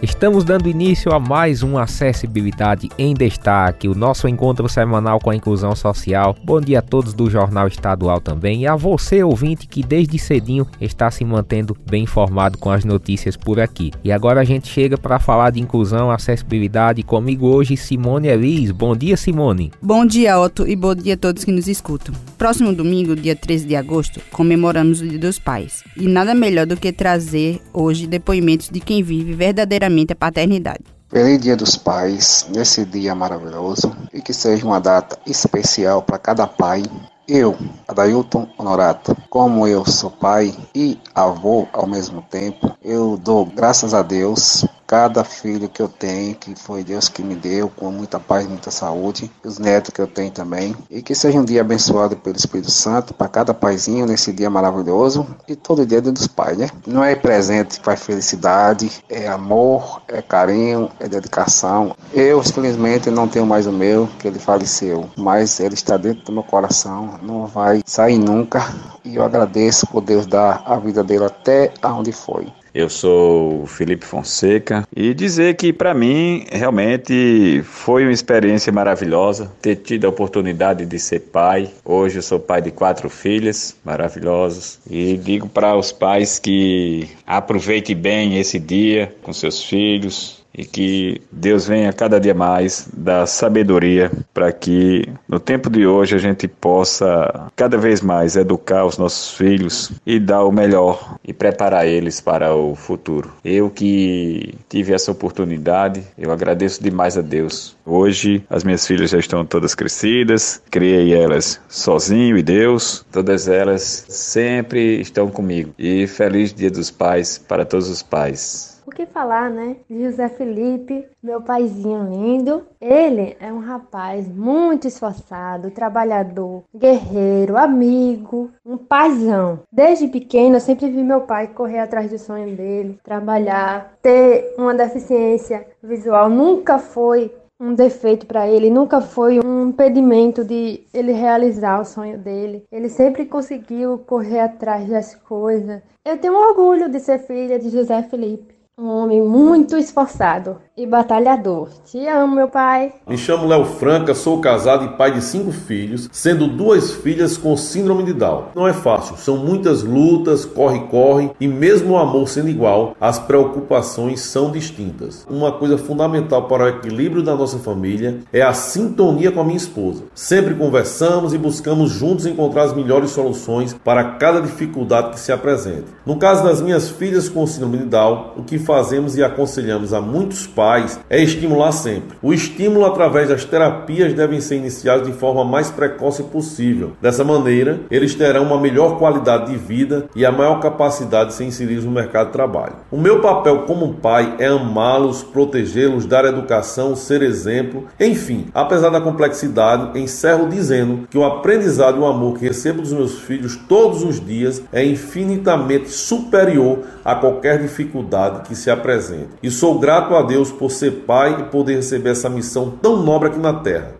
Estamos dando início a mais um Acessibilidade em Destaque, o nosso encontro semanal com a inclusão social. Bom dia a todos do Jornal Estadual também e a você, ouvinte, que desde cedinho está se mantendo bem informado com as notícias por aqui. E agora a gente chega para falar de inclusão, acessibilidade. Comigo hoje, Simone Elis. Bom dia, Simone. Bom dia, Otto, e bom dia a todos que nos escutam. Próximo domingo, dia 13 de agosto, comemoramos o Dia dos Pais. E nada melhor do que trazer hoje depoimentos de quem vive verdadeiramente a paternidade. Feliz Dia dos Pais, nesse dia maravilhoso, e que seja uma data especial para cada pai. Eu, Adailton Honorato, como eu sou pai e avô ao mesmo tempo, eu dou graças a Deus cada filho que eu tenho, que foi Deus que me deu, com muita paz, muita saúde, os netos que eu tenho também, e que seja um dia abençoado pelo Espírito Santo para cada paizinho nesse dia maravilhoso e todo dia dos pais, né? Não é presente faz felicidade, é amor, é carinho, é dedicação. Eu, simplesmente, não tenho mais o meu, que ele faleceu, mas ele está dentro do meu coração, não vai sair nunca, e eu agradeço por Deus dar a vida dele até aonde foi. Eu sou Felipe Fonseca e dizer que para mim realmente foi uma experiência maravilhosa ter tido a oportunidade de ser pai. Hoje eu sou pai de quatro filhas maravilhosas e digo para os pais que aproveite bem esse dia com seus filhos, e que Deus venha cada dia mais dar sabedoria para que no tempo de hoje a gente possa cada vez mais educar os nossos filhos e dar o melhor e preparar eles para o futuro. Eu que tive essa oportunidade, eu agradeço demais a Deus. Hoje as minhas filhas já estão todas crescidas, criei elas sozinho e Deus, todas elas sempre estão comigo. E feliz Dia dos Pais para todos os pais. O que falar, né? José Felipe, meu paizinho lindo. Ele é um rapaz muito esforçado, trabalhador, guerreiro, amigo, um paizão. Desde pequeno eu sempre vi meu pai correr atrás do sonho dele, trabalhar, ter uma deficiência visual nunca foi um defeito para ele, nunca foi um impedimento de ele realizar o sonho dele. Ele sempre conseguiu correr atrás das coisas. Eu tenho orgulho de ser filha de José Felipe. Um homem muito esforçado e batalhador. Te amo, meu pai. Me chamo Léo Franca, sou casado e pai de cinco filhos, sendo duas filhas com síndrome de Down. Não é fácil, são muitas lutas, corre-corre e mesmo o amor sendo igual, as preocupações são distintas. Uma coisa fundamental para o equilíbrio da nossa família é a sintonia com a minha esposa. Sempre conversamos e buscamos juntos encontrar as melhores soluções para cada dificuldade que se apresenta. No caso das minhas filhas com síndrome de Down, o que fazemos e aconselhamos a muitos pais é estimular sempre. O estímulo através das terapias devem ser iniciados de forma mais precoce possível. Dessa maneira, eles terão uma melhor qualidade de vida e a maior capacidade de ser inseridos no mercado de trabalho. O meu papel como pai é amá-los, protegê-los, dar educação, ser exemplo, enfim, apesar da complexidade, encerro dizendo que o aprendizado e o amor que recebo dos meus filhos todos os dias é infinitamente superior a qualquer dificuldade que se apresente. E sou grato a Deus por ser pai e poder receber essa missão tão nobre aqui na terra.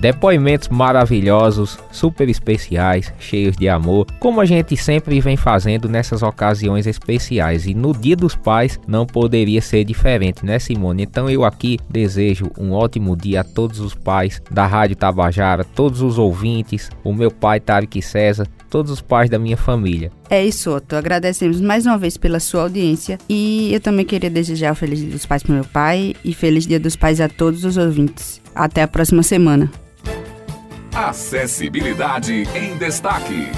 Depoimentos maravilhosos, super especiais, cheios de amor, como a gente sempre vem fazendo nessas ocasiões especiais. E no Dia dos Pais não poderia ser diferente, né, Simone? Então eu aqui desejo um ótimo dia a todos os pais da Rádio Tabajara, todos os ouvintes, o meu pai Tarek César, todos os pais da minha família. É isso, Otto. Agradecemos mais uma vez pela sua audiência e eu também queria desejar o Feliz Dia dos Pais para meu pai e Feliz Dia dos Pais a todos os ouvintes. Até a próxima semana. Acessibilidade em Destaque.